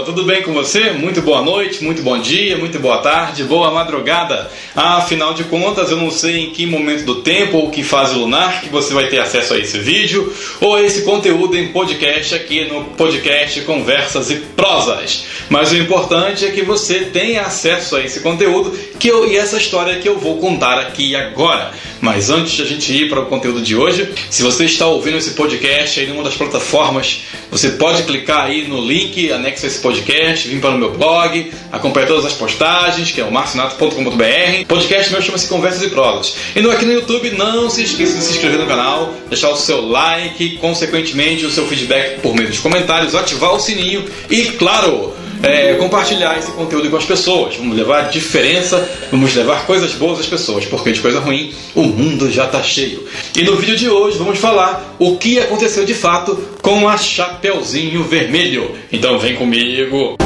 tudo bem com você? Muito boa noite, muito bom dia, muito boa tarde, boa madrugada. Afinal de contas, eu não sei em que momento do tempo ou que fase lunar que você vai ter acesso a esse vídeo ou a esse conteúdo em podcast aqui no podcast Conversas e Prosas. Mas o importante é que você tenha acesso a esse conteúdo que eu, e essa história que eu vou contar aqui agora. Mas antes de a gente ir para o conteúdo de hoje, se você está ouvindo esse podcast aí numa das plataformas, você pode clicar aí no link anexo a esse podcast, vir para o meu blog, acompanhar todas as postagens, que é o marcionato.com.br. Podcast meu chama-se Conversas e Prosas. E no, aqui no YouTube, não se esqueça de se inscrever no canal, deixar o seu like, consequentemente o seu feedback por meio dos comentários, ativar o sininho e, claro, é, compartilhar esse conteúdo com as pessoas. Vamos levar diferença, vamos levar coisas boas às pessoas, porque de coisa ruim o mundo já está cheio. E no vídeo de hoje vamos falar o que aconteceu de fato com a Chapeuzinho Vermelho. Então vem comigo!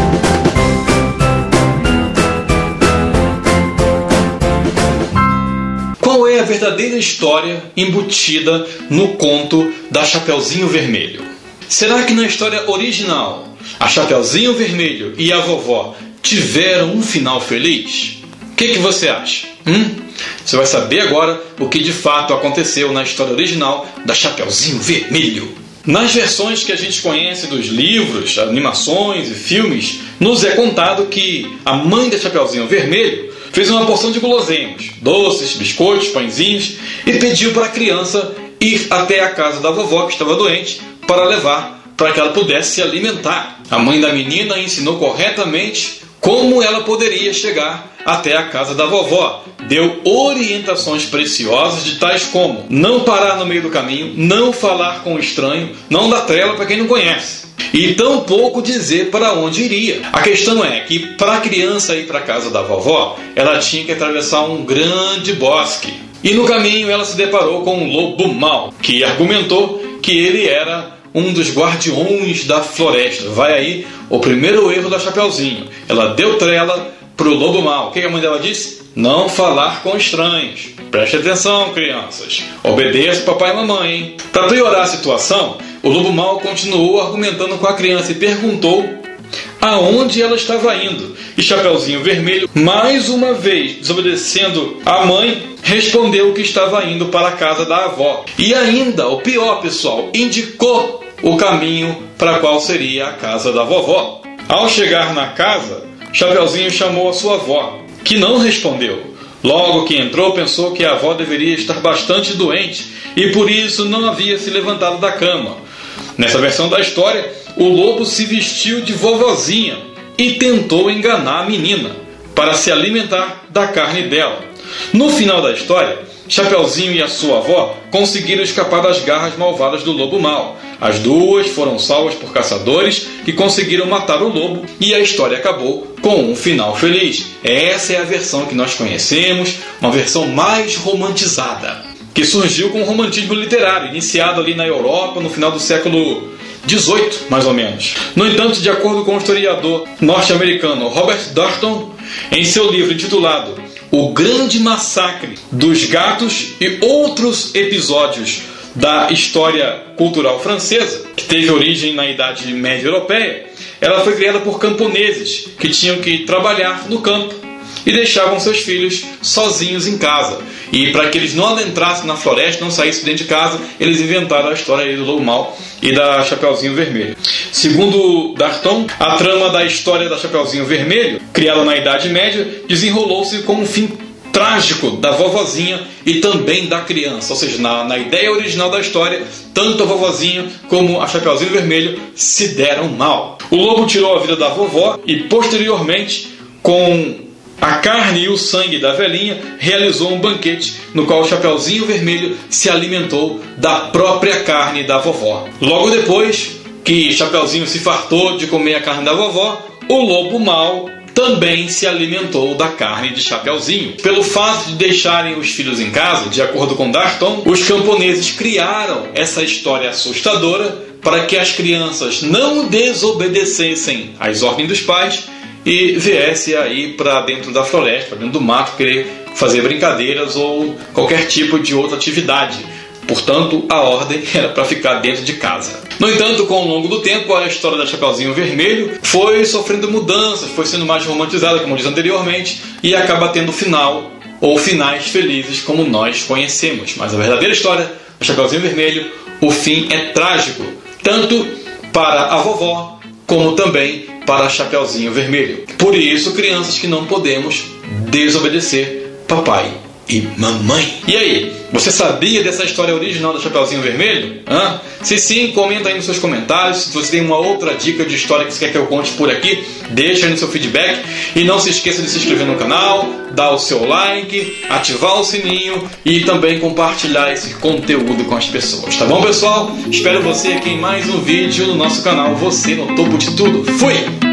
Qual é a verdadeira história embutida no conto da Chapeuzinho Vermelho? Será que na história original a Chapeuzinho Vermelho e a vovó tiveram um final feliz? O que, que você acha? Hum? Você vai saber agora o que de fato aconteceu na história original da Chapeuzinho Vermelho. Nas versões que a gente conhece dos livros, animações e filmes, nos é contado que a mãe da Chapeuzinho Vermelho fez uma porção de guloseimas, doces, biscoitos, pãezinhos e pediu para a criança ir até a casa da vovó que estava doente para levar para que ela pudesse se alimentar. A mãe da menina ensinou corretamente como ela poderia chegar até a casa da vovó. Deu orientações preciosas de tais como não parar no meio do caminho, não falar com o estranho, não dar trela para quem não conhece. E tampouco dizer para onde iria. A questão é que para a criança ir para a casa da vovó, ela tinha que atravessar um grande bosque. E no caminho ela se deparou com um lobo mau, que argumentou que ele era um dos guardiões da floresta. Vai aí o primeiro erro da Chapeuzinho. Ela deu trela pro lobo mal. O que a mãe dela disse? Não falar com estranhos. Preste atenção, crianças. Obedeça papai e mamãe? Para piorar a situação, o lobo mal continuou argumentando com a criança e perguntou aonde ela estava indo. E Chapeuzinho Vermelho, mais uma vez desobedecendo a mãe, respondeu que estava indo para a casa da avó. E ainda, o pior, pessoal, indicou o caminho para qual seria a casa da vovó. Ao chegar na casa, Chapeuzinho chamou a sua avó, que não respondeu. Logo que entrou, pensou que a avó deveria estar bastante doente e por isso não havia se levantado da cama. Nessa versão da história, o lobo se vestiu de vovozinha e tentou enganar a menina para se alimentar da carne dela. No final da história, Chapeuzinho e a sua avó conseguiram escapar das garras malvadas do lobo mau. As duas foram salvas por caçadores que conseguiram matar o lobo e a história acabou com um final feliz. Essa é a versão que nós conhecemos, uma versão mais romantizada, que surgiu com o romantismo literário, iniciado ali na Europa no final do século 18, mais ou menos. No entanto, de acordo com o historiador norte-americano Robert Darton, em seu livro intitulado O Grande Massacre dos Gatos e Outros Episódios da História Cultural Francesa, que teve origem na Idade Média Europeia, ela foi criada por camponeses que tinham que trabalhar no campo e deixavam seus filhos sozinhos em casa. E para que eles não adentrassem na floresta, não saíssem dentro de casa, eles inventaram a história do Lobo Mal e da Chapeuzinho Vermelho. Segundo Darton, a trama da história da Chapeuzinho Vermelho, criada na Idade Média, desenrolou-se com um fim trágico da vovozinha e também da criança. Ou seja, na, na ideia original da história, tanto a vovozinha como a Chapeuzinho Vermelho se deram mal. O lobo tirou a vida da vovó e, posteriormente, com a carne e o sangue da velhinha, realizou um banquete no qual o Chapeuzinho Vermelho se alimentou da própria carne da vovó. Logo depois que Chapeuzinho se fartou de comer a carne da vovó, o lobo mau também se alimentou da carne de Chapeuzinho. Pelo fato de deixarem os filhos em casa, de acordo com Darton, os camponeses criaram essa história assustadora para que as crianças não desobedecessem às ordens dos pais e viesse aí para dentro da floresta, para dentro do mato, querer fazer brincadeiras ou qualquer tipo de outra atividade. Portanto, a ordem era para ficar dentro de casa. No entanto, com o longo do tempo, a história da Chapeuzinho Vermelho foi sofrendo mudanças, foi sendo mais romantizada, como diz anteriormente, e acaba tendo final ou finais felizes como nós conhecemos. Mas a verdadeira história da Chapeuzinho Vermelho, o fim é trágico, tanto para a vovó como também para Chapeuzinho Vermelho. Por isso, crianças que não podemos desobedecer papai e mamãe. E aí, você sabia dessa história original do Chapeuzinho Vermelho? Hã? Se sim, comenta aí nos seus comentários. Se você tem uma outra dica de história que você quer que eu conte por aqui, deixa aí no seu feedback. E não se esqueça de se inscrever no canal, dar o seu like, ativar o sininho e também compartilhar esse conteúdo com as pessoas. Tá bom, pessoal? Espero você aqui em mais um vídeo no nosso canal Você no Topo de Tudo. Fui!